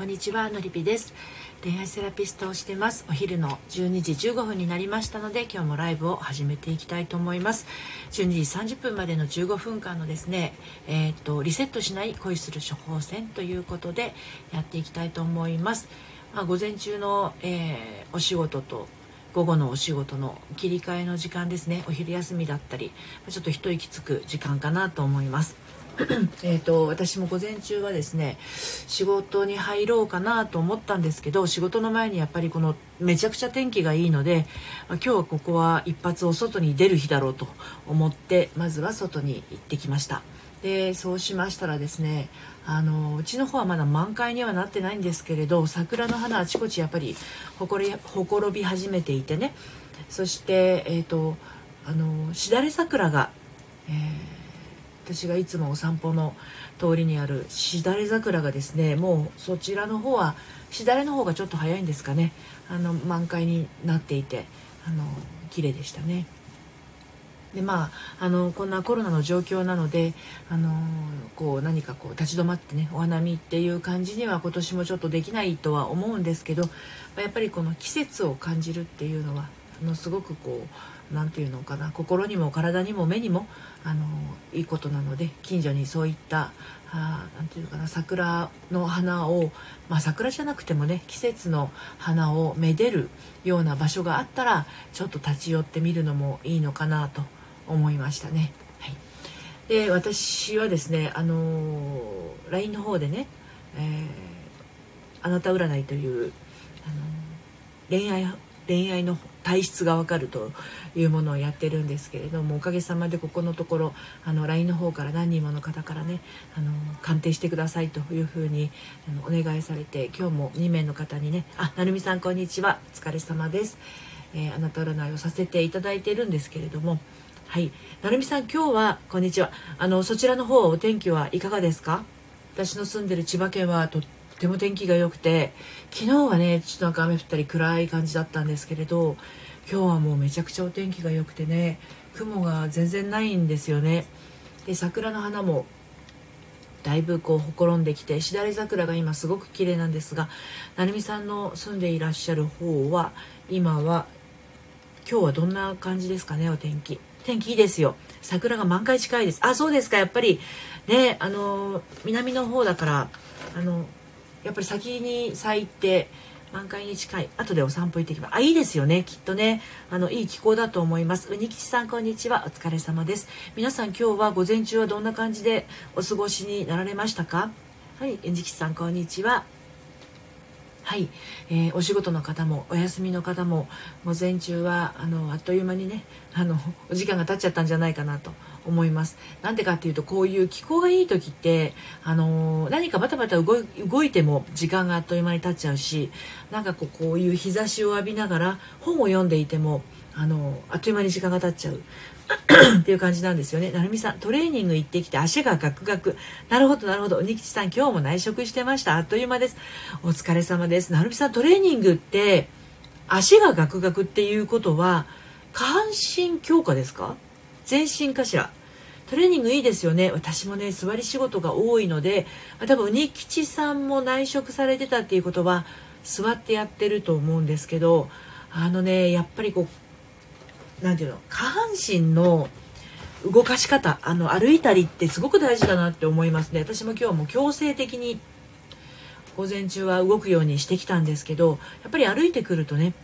こんにちはのりぴです。恋愛セラピストをしてます。お昼の12時15分になりましたので今日もライブを始めていきたいと思います。12時30分までの15分間のですねえっ、とリセットしない恋する処方箋ということでやっていきたいと思います。まあ、午前中の、えー、お仕事と午後のお仕事の切り替えの時間ですね。お昼休みだったりちょっと一息つく時間かなと思います。えと私も午前中はですね仕事に入ろうかなと思ったんですけど仕事の前にやっぱりこのめちゃくちゃ天気がいいので、今日はここは一発お外に出る日だろうと思ってまずは外に行ってきました。でそうしましたらですねあのうちの方はまだ満開にはなってないんですけれど桜の花あちこちやっぱりほこりほころび始めていてね。そしてえっ、ー、とあのしだれ桜が、えー私がいつもお散歩の通りにあるしだれ桜がですねもうそちらの方はしだれの方がちょっと早いんですかねあの満開になっていてあの綺麗でしたね。でまあ、あのこんなコロナの状況なのであのこう何かこう立ち止まってねお花見っていう感じには今年もちょっとできないとは思うんですけどやっぱりこの季節を感じるっていうのはあのすごくこう何て言うのかな心にも体にも目にもあのいいことなので近所にそういった何て言うのかな桜の花を、まあ、桜じゃなくてもね季節の花をめでるような場所があったらちょっと立ち寄ってみるのもいいのかなと思いましたね。はい、で私はですねあの LINE の方でね、えー、あなた占いというあの恋愛恋愛の体質がわかるというものをやってるんですけれどもおかげさまでここのところあの LINE の方から何人もの方からねあの鑑定してくださいというふうにあのお願いされて今日も2名の方にね「あなるみさんこんにちは。お疲れ様です」えー、あなた占いをさせていただいているんですけれどもはい。なるみさん今日はこんにちは。あのそちらの方お天気はいかがですか？私の住んでる千葉県はとっても天気が良くて昨日はねちょっとなんか雨降ったり暗い感じだったんですけれど今日はもうめちゃくちゃお天気が良くてね雲が全然ないんですよね。で桜の花もだいぶこうほころんできてしだれ桜が今すごく綺麗なんですが成美さんの住んでいらっしゃる方は今は今日はどんな感じですかねお天気。天気いいですよ。桜が満開近いです。あそうですかやっぱり。ねあの南の方だからあのやっぱり先に咲いて満開に近い後でお散歩行ってきますあいいですよねきっとね。あのいい気候だと思います。うにきちさんこんにちは。お疲れ様です。皆さん今日は午前中はどんな感じでお過ごしになられましたか？はいうにきちさんこんにちは。はい、えー、お仕事の方もお休みの方も午前中はあのあっという間にねあのお時間が経っちゃったんじゃないかなと思います。なんでかっていうとこういう気候がいい時ってあのー、何かバタバタ動いても時間があっという間に経っちゃうしなんかこうこういう日差しを浴びながら本を読んでいてもあのー、あっという間に時間が経っちゃう っていう感じなんですよね。なるみさん、トレーニング行ってきて足がガクガク。なるほど、なるほど。鬼吉さん、今日も内職してました。あっという間です。お疲れ様です。なるみさん、トレーニングって足がガクガクっていうことは下半身強化ですか？全身かしら。トレーニングいいですよね。私もね座り仕事が多いので多分鬼吉さんも内職されてたっていうことは座ってやってると思うんですけどあのねやっぱりこう何て言うの下半身の動かし方あの歩いたりってすごく大事だなって思いますね。私も今日も強制的に午前中は動くようにしてきたんですけどやっぱり歩いてくるとね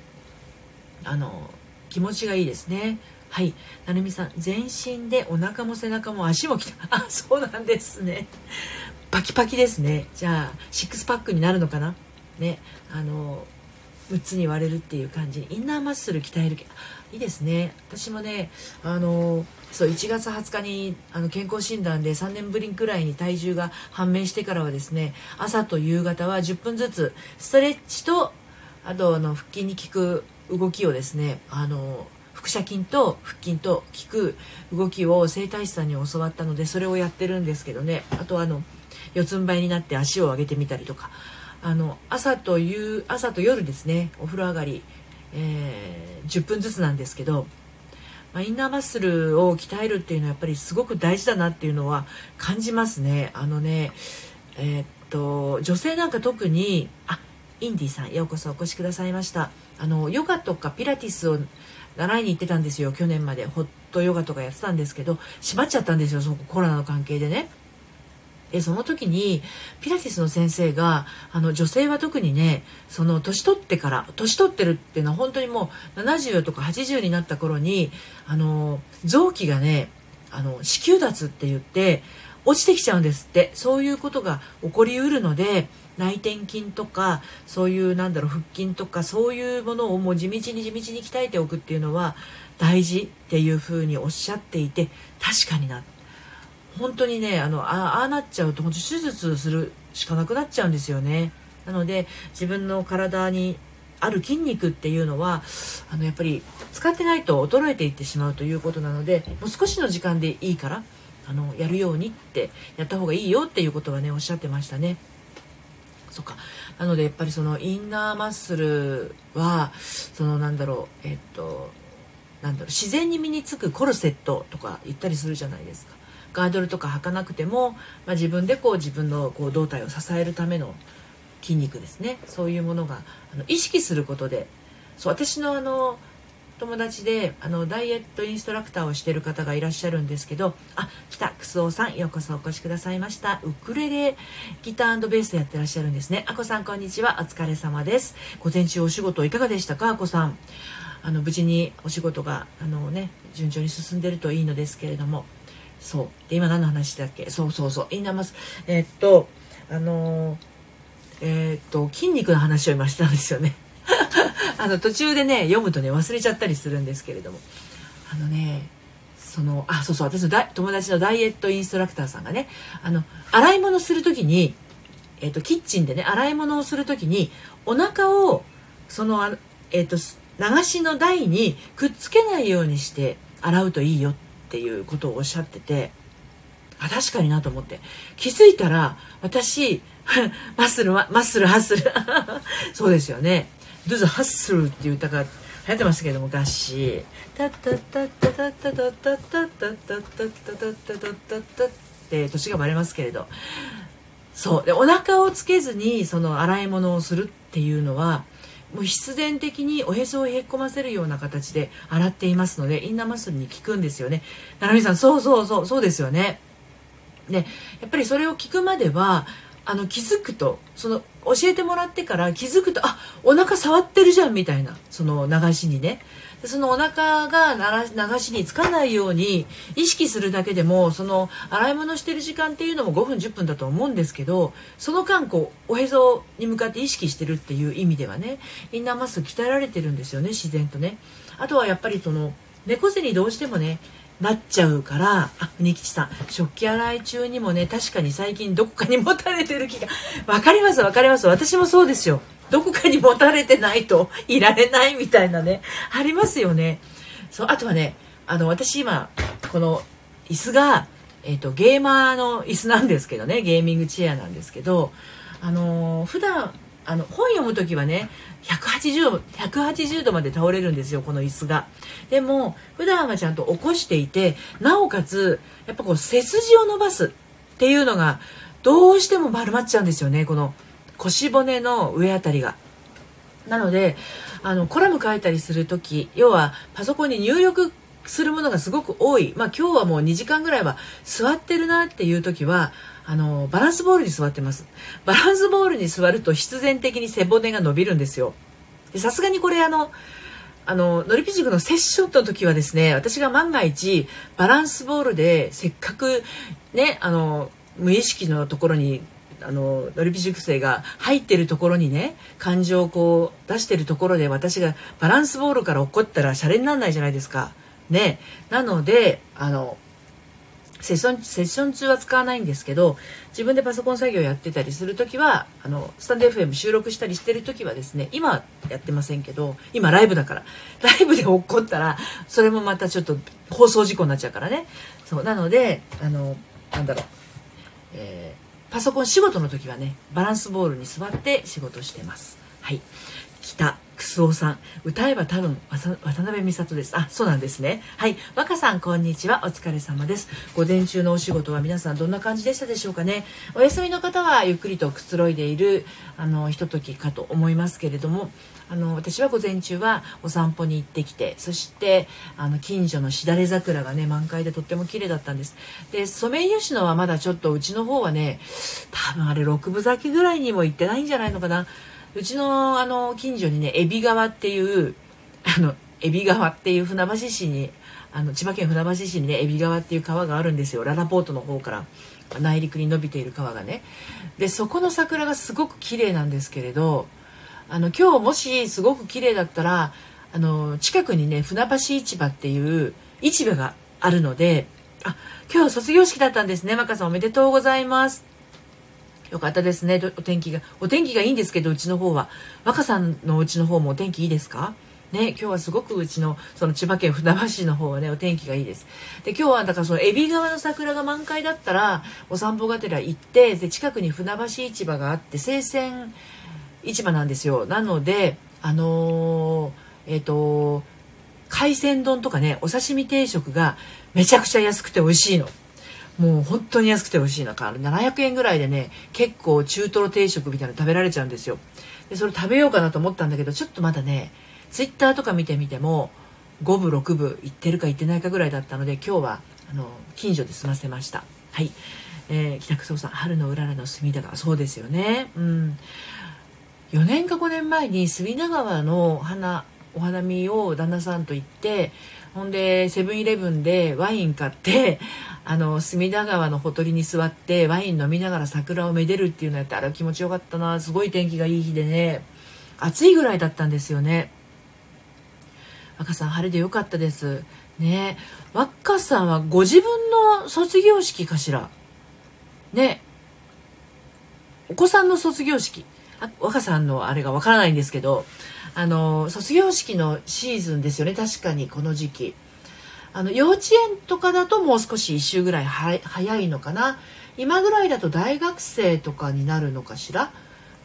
あの気持ちがいいですね。はい、なるみさん全身でお腹も背中も足もきた あそうなんですね。パキパキですね。じゃあシックスパックになるのかな？ね。あの6つに割れるっていう感じ。インナーマッスル鍛えるいいですね。私もねあのそう1月20日にあの健康診断で3年ぶりくらいに体重が判明してからはですね朝と夕方は10分ずつストレッチとあとあの腹筋に効く動きをですねあの腹斜筋と腹筋と効く動きを整体師さんに教わったのでそれをやってるんですけどね。あとあの四つん這いになって足を上げてみたりとか。あの朝と夕朝と夜ですね。お風呂上がり、えー、10分ずつなんですけど、まあ、インナーマッスルを鍛えるっていうのはやっぱりすごく大事だなっていうのは感じますね。あのねえー、っと女性なんか特にあインディさんようこそお越しくださいました。あのヨガとかピラティスを習いに行ってたんですよ。去年まで。ホットヨガとかやってたんですけど閉まっちゃったんですよそのコロナの関係でね。でその時にピラティスの先生があの女性は特にねその年取ってから年取ってるっていうのは本当にもう70とか80になった頃にあの臓器がねあの子宮脱って言って落ちてきちゃうんですって。そういうことが起こりうるので内転筋とかそういうなんだろう腹筋とかそういうものをもう地道に地道に鍛えておくっていうのは大事っていうふうにおっしゃっていて確かにな本当にねあのああなっちゃうと本当手術するしかなくなっちゃうんですよねなので自分の体にある筋肉っていうのはあのやっぱり使ってないと衰えていってしまうということなのでもう少しの時間でいいからあのやるようにってやった方がいいよっていうことはねおっしゃってましたね。そっか。なのでやっぱりそのインナーマッスルはそのなんだろうえっとなんだろう自然に身につくコルセットとか言ったりするじゃないですか。ガードルとか履かなくても、まあ、自分でこう自分のこう胴体を支えるための筋肉ですね。そういうものがあの意識することでそう私のあの友達であのダイエットインストラクターをしてる方がいらっしゃるんですけどあ来たクスオさんようこそお越しくださいました。ウクレレギターベースやってらっしゃるんですね。あこさんこんにちは。お疲れ様です。午前中お仕事いかがでしたかあこさん？あの無事にお仕事があのね順調に進んでるといいのですけれども。そう。で今何の話だっけ？そうそうそう。インナーマスえー、っとあのえー、っと筋肉の話を今したんですよね。あの途中でね読むとね忘れちゃったりするんですけれども。あのねそのあそうそう私の友達のダイエットインストラクターさんがねあの洗い物する時に、えーと、キッチンでね洗い物をする時にお腹をそのあ、えーと、流しの台にくっつけないようにして洗うといいよっていうことをおっしゃっててあ確かになと思って。気づいたら私 マッスルマッスルハッスル。そうですよね。Do the Hustle っていう歌が流行ってましたけども昔タッタッタッタッタッタッタッタッタッタッタッタッタッタッタッタッタッって年がバレますけれどそうでお腹をつけずにその洗い物をするっていうのはもう必然的におへそをへっこませるような形で洗っていますのでインナーマッスルに効くんですよね。ななみさんそうそうそうそうですよね。でやっぱりそれを聞くまではあの気づくとその教えてもらってから気づくとあお腹触ってるじゃんみたいなその流しにね。でそのお腹が流しにつかないように意識するだけでもその洗い物してる時間っていうのも5分10分だと思うんですけどその間こうおへそに向かって意識してるっていう意味ではねインナーマッスル鍛えられてるんですよね自然とね。あとはやっぱりその猫背にどうしてもねなっちゃうからあ国吉さん食器洗い中にもね確かに最近どこかに持たれてる気が分かります分かります。私もそうですよ。どこかに持たれてないといられないみたいなねありますよね。そうあとはねあの私今この椅子が、えーと、ゲーマーの椅子なんですけどねゲーミングチェアなんですけどあのー、普段あの本読む時はね180 180度まで倒れるんですよこの椅子が。でも普段はちゃんと起こしていてなおかつやっぱこう背筋を伸ばすっていうのがどうしても丸まっちゃうんですよねこの腰骨の上あたりが。なのであのコラム書いたりする時要はパソコンに入力するものがすごく多い。まあ今日はもう2時間ぐらいは座ってるなっていう時はあのバランスボールに座ってます。バランスボールに座ると必然的に背骨が伸びるんですよ。さすがにこれあのあのノリピ塾のセッションの時はですね私が万が一バランスボールでせっかくねあの無意識のところにあのノリピ塾生が入ってるところにね感情をこう出してるところで私がバランスボールから落っこったらシャレにならないじゃないですか。ね、なのであのセッションセッション中は使わないんですけど自分でパソコン作業やってたりする時はあのスタンド FM 収録したりしてる時はですね今はやってませんけど今ライブだから。ライブで落っこったらそれもまたちょっと放送事故になっちゃうからね。そうなのであのなんだろう、えー、パソコン仕事の時はねバランスボールに座って仕事してます。はい。来た。クスオさん歌えば多分渡辺美里です。あそうなんですね。はい。若さんこんにちは。お疲れ様です。午前中のお仕事は皆さんどんな感じでしたでしょうかね。お休みの方はゆっくりとくつろいでいるあのひとときかと思いますけれどもあの私は午前中はお散歩に行ってきてそしてあの近所のしだれ桜がね満開でとっても綺麗だったんです。でソメイヨシノはまだちょっとうちの方はね多分あれ6分咲きぐらいにも行ってないんじゃないのかな。うちのあの近所にね海老川っていうあの海老川っていう船橋市にあの千葉県船橋市にね海老川っていう川があるんですよ。ララポートの方から内陸に伸びている川がね。でそこの桜がすごく綺麗なんですけれどあの今日もしすごく綺麗だったらあの近くにね船橋市場っていう市場があるのであ今日卒業式だったんですねマカさん。おめでとうございます。よかったですね。お天気がお天気がいいんですけどうちの方は。若さんのお家の方もお天気いいですか？ね、今日はすごくうちのその千葉県船橋市の方はねお天気がいいです。で今日はだからその海老川の桜が満開だったらお散歩がてら行ってで近くに船橋市場があって生鮮市場なんですよ。なのであのー、えっ、ー、と海鮮丼とかねお刺身定食がめちゃくちゃ安くて美味しいの。もう本当に安くて美味しいのか700円ぐらいでね結構中トロ定食みたいなの食べられちゃうんですよ。でそれ食べようかなと思ったんだけどちょっとまだねツイッターとか見てみても5部6部行ってるか行ってないかぐらいだったので今日はあの近所で済ませました。はい、えー、北久さん春のうららの隅田川そうですよね。うん。4年か5年前に隅田川の花お花見を旦那さんと行ってほんでセブンイレブンでワイン買って あの隅田川のほとりに座ってワイン飲みながら桜をめでるっていうのやってあれ気持ちよかったな。すごい天気がいい日でね。暑いぐらいだったんですよね。若さん晴れでよかったです。ね。若さんはご自分の卒業式かしら？ね。お子さんの卒業式。若さんのあれがわからないんですけど。あの卒業式のシーズンですよね。確かにこの時期。あの幼稚園とかだともう少し1週ぐらい早いのかな。今ぐらいだと大学生とかになるのかしら。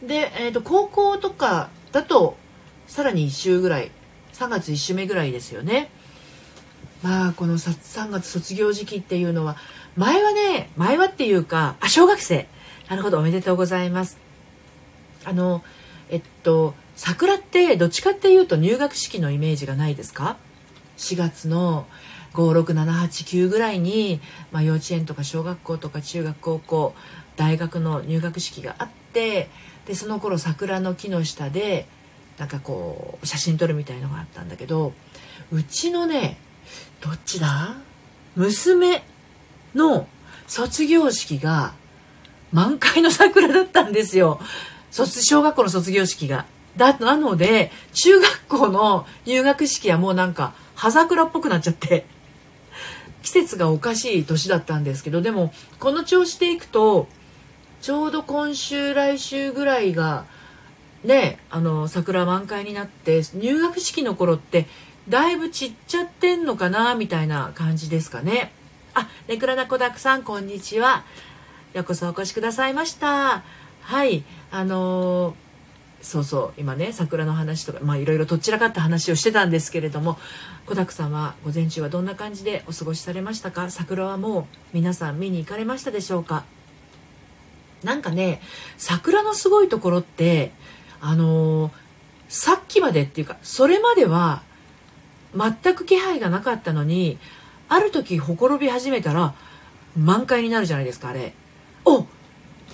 で、えーと、高校とかだとさらに1週ぐらい3月1週目ぐらいですよね。まあこの3月卒業時期っていうのは前はね前はっていうかあ小学生。なるほどおめでとうございます。あのえっと桜ってどっちかっていうと入学式のイメージがないですか？4月の56789ぐらいに、まあ、幼稚園とか小学校とか中学高校大学の入学式があってでその頃桜の木の下でなんかこう写真撮るみたいのがあったんだけどうちのねどっちだ？娘の卒業式が満開の桜だったんですよ。卒小学校の卒業式が。だなので中学校の入学式はもうなんか葉桜っぽくなっちゃって 季節がおかしい年だったんですけどでもこの調子でいくとちょうど今週来週ぐらいがねあの桜満開になって入学式の頃ってだいぶ散っちゃってんのかなみたいな感じですかね。あ、ネクラナコダクさんこんにちは。ようこそお越しくださいました。はい、あのー、そうそう今ね桜の話とかまあいろいろとっちらかった話をしてたんですけれども小沢さんは午前中はどんな感じでお過ごしされましたか？桜はもう皆さん見に行かれましたでしょうか？なんかね桜のすごいところってあのー、さっきまでっていうかそれまでは全く気配がなかったのにある時ほころび始めたら満開になるじゃないですかあれ。お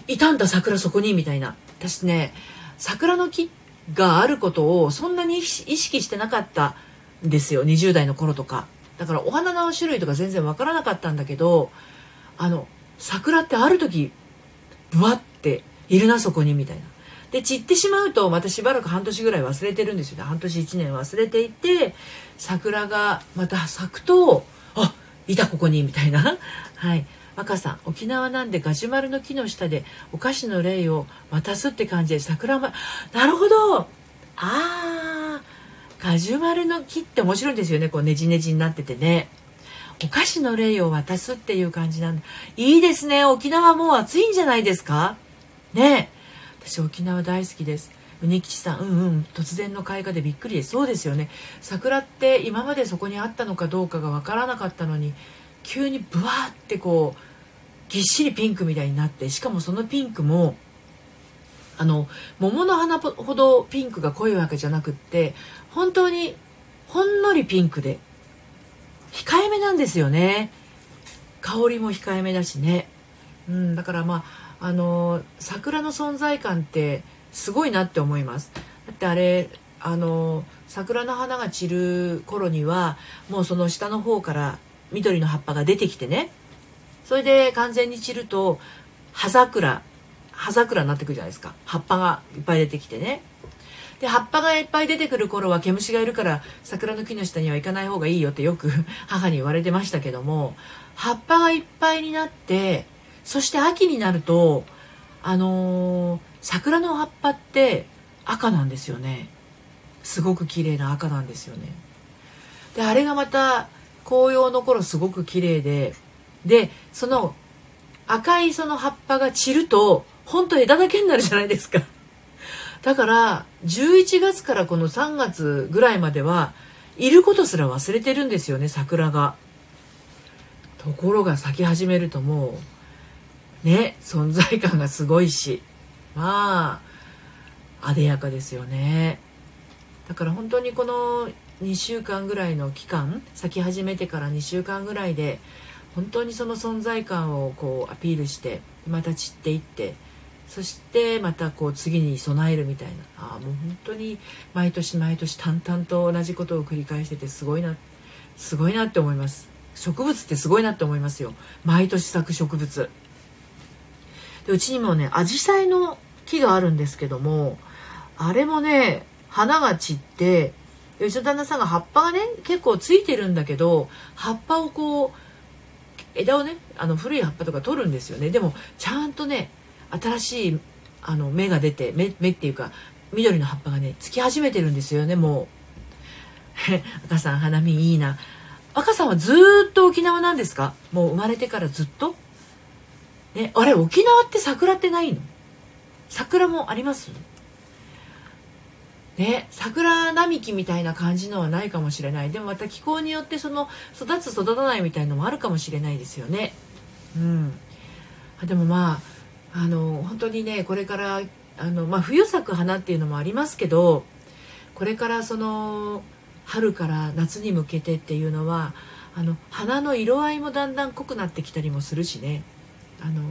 いたんだ桜そこにみたいな。私ね桜の木があることをそんなに意識してなかったんですよ20代の頃とか。だからお花の種類とか全然わからなかったんだけどあの桜ってある時ブワっているなそこにみたいな。で散ってしまうとまたしばらく半年ぐらい忘れてるんですよね。半年1年忘れていて桜がまた咲くといたここにみたいな。はい。若さん沖縄なんでガジュマルの木の下でお菓子の霊を渡すって感じで桜まなるほど。あー。ガジュマルの木って面白いんですよね。こうねじねじになっててね。お菓子の霊を渡すっていう感じなんでいいですね。沖縄もう暑いんじゃないですか？ね。私沖縄大好きです。うねきちさんうんうん突然の開花でびっくり。ですそうですよね。桜って今までそこにあったのかどうかが分からなかったのに急にブワーってこうぎっしりピンクみたいになってしかもそのピンクもあの桃の花ほどピンクが濃いわけじゃなくって本当にほんのりピンクで控えめなんですよね。香りも控えめだしね、うん、だからまああの桜の存在感ってすごいなって思います。だってあれあの桜の花が散る頃にはもうその下の方から緑の葉っぱが出てきてね。それで完全に散ると葉桜葉桜になってくるじゃないですか。葉っぱがいっぱい出てきてね。で葉っぱがいっぱい出てくる頃は毛虫がいるから桜の木の下には行かない方がいいよってよく 母に言われてましたけども葉っぱがいっぱいになってそして秋になるとあのー、桜の葉っぱって赤なんですよね。すごく綺麗な赤なんですよね。であれがまた紅葉の頃すごく綺麗ででその赤いその葉っぱが散ると本当枝だけになるじゃないですか。だから11月からこの3月ぐらいまではいることすら忘れてるんですよね桜が。ところが咲き始めるともうね存在感がすごいし。まあ艶やかですよね。だから本当にこの2週間ぐらいの期間咲き始めてから2週間ぐらいで本当にその存在感をこうアピールしてまた散っていってそしてまたこう次に備えるみたいな。あもう本当に毎年毎年淡々と同じことを繰り返しててすごいなすごいなって思います。植物ってすごいなって思いますよ。毎年咲く植物。でうちにもねアジサイの木があるんですけどもあれもね花が散ってうちの旦那さんが葉っぱがね結構ついてるんだけど葉っぱをこう枝をねあの古い葉っぱとか取るんですよね。でもちゃんとね新しいあの芽が出て芽芽っていうか緑の葉っぱがねつき始めてるんですよねもう。赤さん花見いいな。赤さんはずっと沖縄なんですか？もう生まれてからずっと？ねあれ沖縄って桜ってないの？桜もあります？ね、桜並木みたいな感じのはないかもしれない。でもまた気候によってその育つ育たないみたいのもあるかもしれないですよね。うん、でもまああの本当にねこれからあの、まあ、冬咲く花っていうのもありますけどこれからその春から夏に向けてっていうのはあの花の色合いもだんだん濃くなってきたりもするしねあの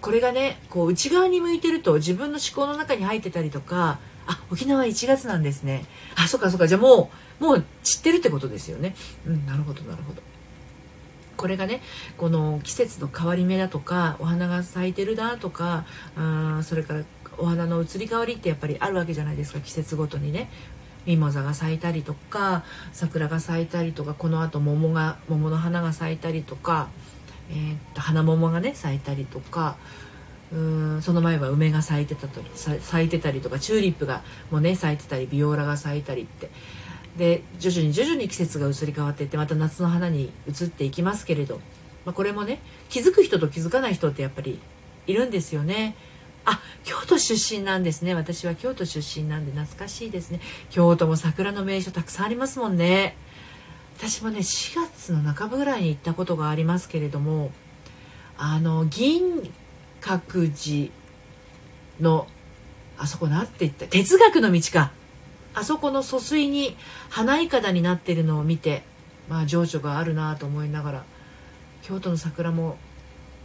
これがねこう内側に向いてると自分の思考の中に入ってたりとかあ沖縄1月なんですね。あそっかそっかじゃあもうもう散ってるってことですよね。うんなるほどなるほど。これがねこの季節の変わり目だとかお花が咲いてるなとかあそれからお花の移り変わりってやっぱりあるわけじゃないですか季節ごとにね。ミモザが咲いたりとか桜が咲いたりとかこのあと桃が桃の花が咲いたりとか、えー、っと花桃がね咲いたりとかうーんその前は梅が咲いてたと咲いてたりとかチューリップがもうね咲いてたりビオラが咲いたりって。で徐々に徐々に季節が移り変わっていってまた夏の花に移っていきますけれど、まあ、これもね気づく人と気づかない人ってやっぱりいるんですよね。あ京都出身なんですね。私は京都出身なんで懐かしいですね。京都も桜の名所たくさんありますもんね。私もね4月の半ばぐらいに行ったことがありますけれどもあの銀閣寺のあそこなって言った哲学の道か。あそこの疎水に花いかだになってるのを見てまあ情緒があるなと思いながら京都の桜も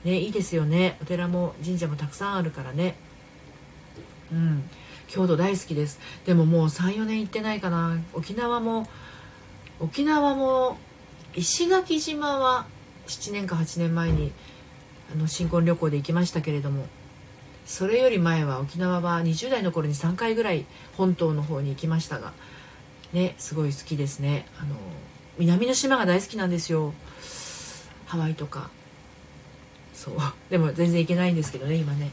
ねいいですよね。お寺も神社もたくさんあるからね。うん。京都大好きです。でももう34年行ってないかな。沖縄も沖縄も石垣島は7年か8年前にあの新婚旅行で行きましたけれどもそれより前は沖縄は20代の頃に3回ぐらい本島の方に行きましたがねすごい好きですね。あの南の島が大好きなんですよ。ハワイとか。そう。でも全然行けないんですけどね今ね。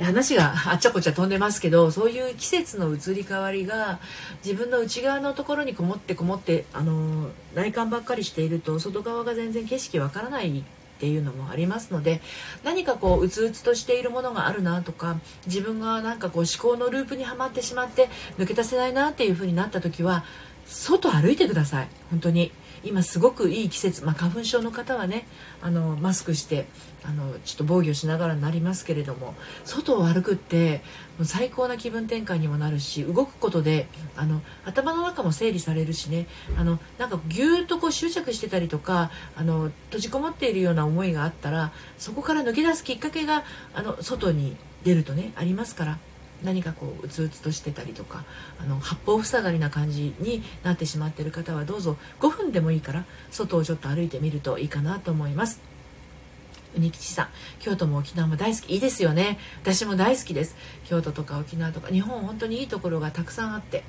話があっちゃこっちゃ飛んでますけどそういう季節の移り変わりが自分の内側のところにこもってこもってあの内観ばっかりしていると外側が全然景色わからないっていうのもありますので何かこううつうつとしているものがあるなとか自分がなんかこう思考のループにはまってしまって抜け出せないなっていう風になった時は外歩いてください。本当に。今すごくいい季節、まあ、花粉症の方はねあのマスクしてあのちょっと防御しながらになりますけれども外を歩くって最高な気分転換にもなるし動くことであの頭の中も整理されるしねあのなんかぎゅーっとこう執着してたりとかあの閉じこもっているような思いがあったらそこから抜け出すきっかけがあの外に出るとねありますから。何かこううつうつとしてたりとかあの八方塞がりな感じになってしまっている方はどうぞ5分でもいいから外をちょっと歩いてみるといいかなと思います。うにきちさん京都も沖縄も大好き。いいですよね。私も大好きです。京都とか沖縄とか日本本当にいいところがたくさんあって。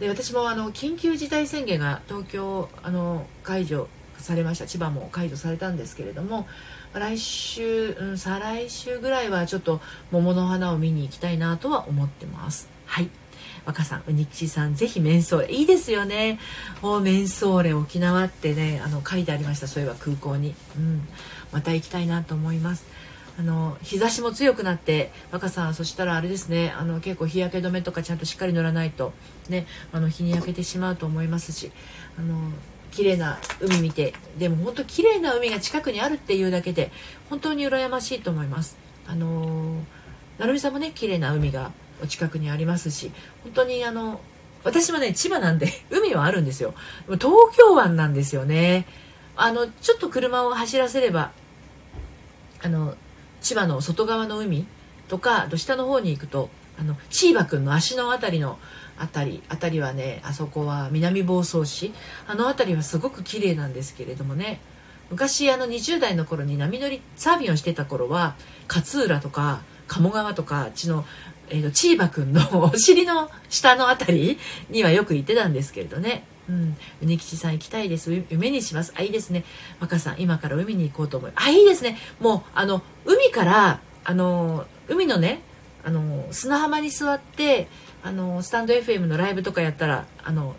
で私もあの緊急事態宣言が東京あの解除されました。千葉も解除されたんですけれども来週、うん、再来週ぐらいはちょっと桃の花を見に行きたいなとは思ってます。はい。若さんうにきちさんぜひメンソーレいいですよね。おメンソーレ沖縄ってねあの書いてありましたそういえば空港に。うん。また行きたいなと思います。あの日差しも強くなって若さんそしたらあれですね。あの結構日焼け止めとかちゃんとしっかり塗らないとねあの日に焼けてしまうと思いますしあの綺麗な海見てでも本当綺麗な海が近くにあるっていうだけで本当に羨ましいと思います。あの成美さんもね綺麗な海がお近くにありますし本当にあの私はね千葉なんで 海はあるんですよ。東京湾なんですよね。あのちょっと車を走らせればあの千葉の外側の海とか下の方に行くとあのチーバくんの足の辺りの辺り辺りはねあそこは南房総市。あの辺りはすごく綺麗なんですけれどもね。昔あの20代の頃に波乗りサーフィンをしてた頃は勝浦とか鴨川とかあっちの、えーと、チーバくんのお尻の下の辺りにはよく行ってたんですけれどね。うん、うにきちさん行きたいです。夢にします。あいいですね。若さん今から海に行こうと思いあいいですね。もうあの海からあの海のねあの砂浜に座ってあのスタンド FM のライブとかやったらあの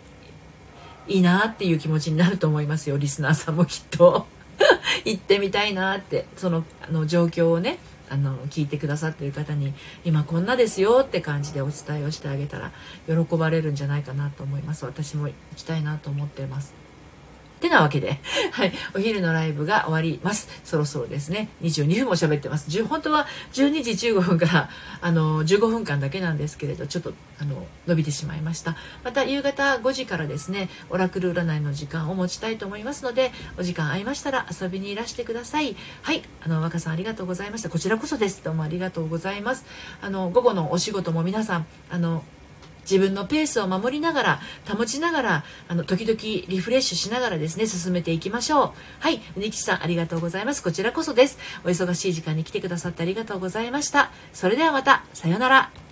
いいなっていう気持ちになると思いますよリスナーさんもきっと 行ってみたいなってそのあの状況をねあの聞いてくださってる方に今こんなですよって感じでお伝えをしてあげたら喜ばれるんじゃないかなと思います私も行きたいなと思ってます。ってなわけで、はい、お昼のライブが終わります。そろそろですね、22分も喋ってます。本当は12時15分から、あの、15分間だけなんですけれど、ちょっと、あの、伸びてしまいました。また、夕方5時からですね、オラクル占いの時間を持ちたいと思いますので、お時間合いましたら遊びにいらしてください。はい、あの、若さんありがとうございました。こちらこそです。どうもありがとうございます。あの、午後のお仕事も皆さん、あの、自分のペースを守りながら保ちながらあの時々リフレッシュしながらですね進めていきましょう。はいうにきさんありがとうございます。こちらこそです。お忙しい時間に来てくださってありがとうございました。それではまたさようなら。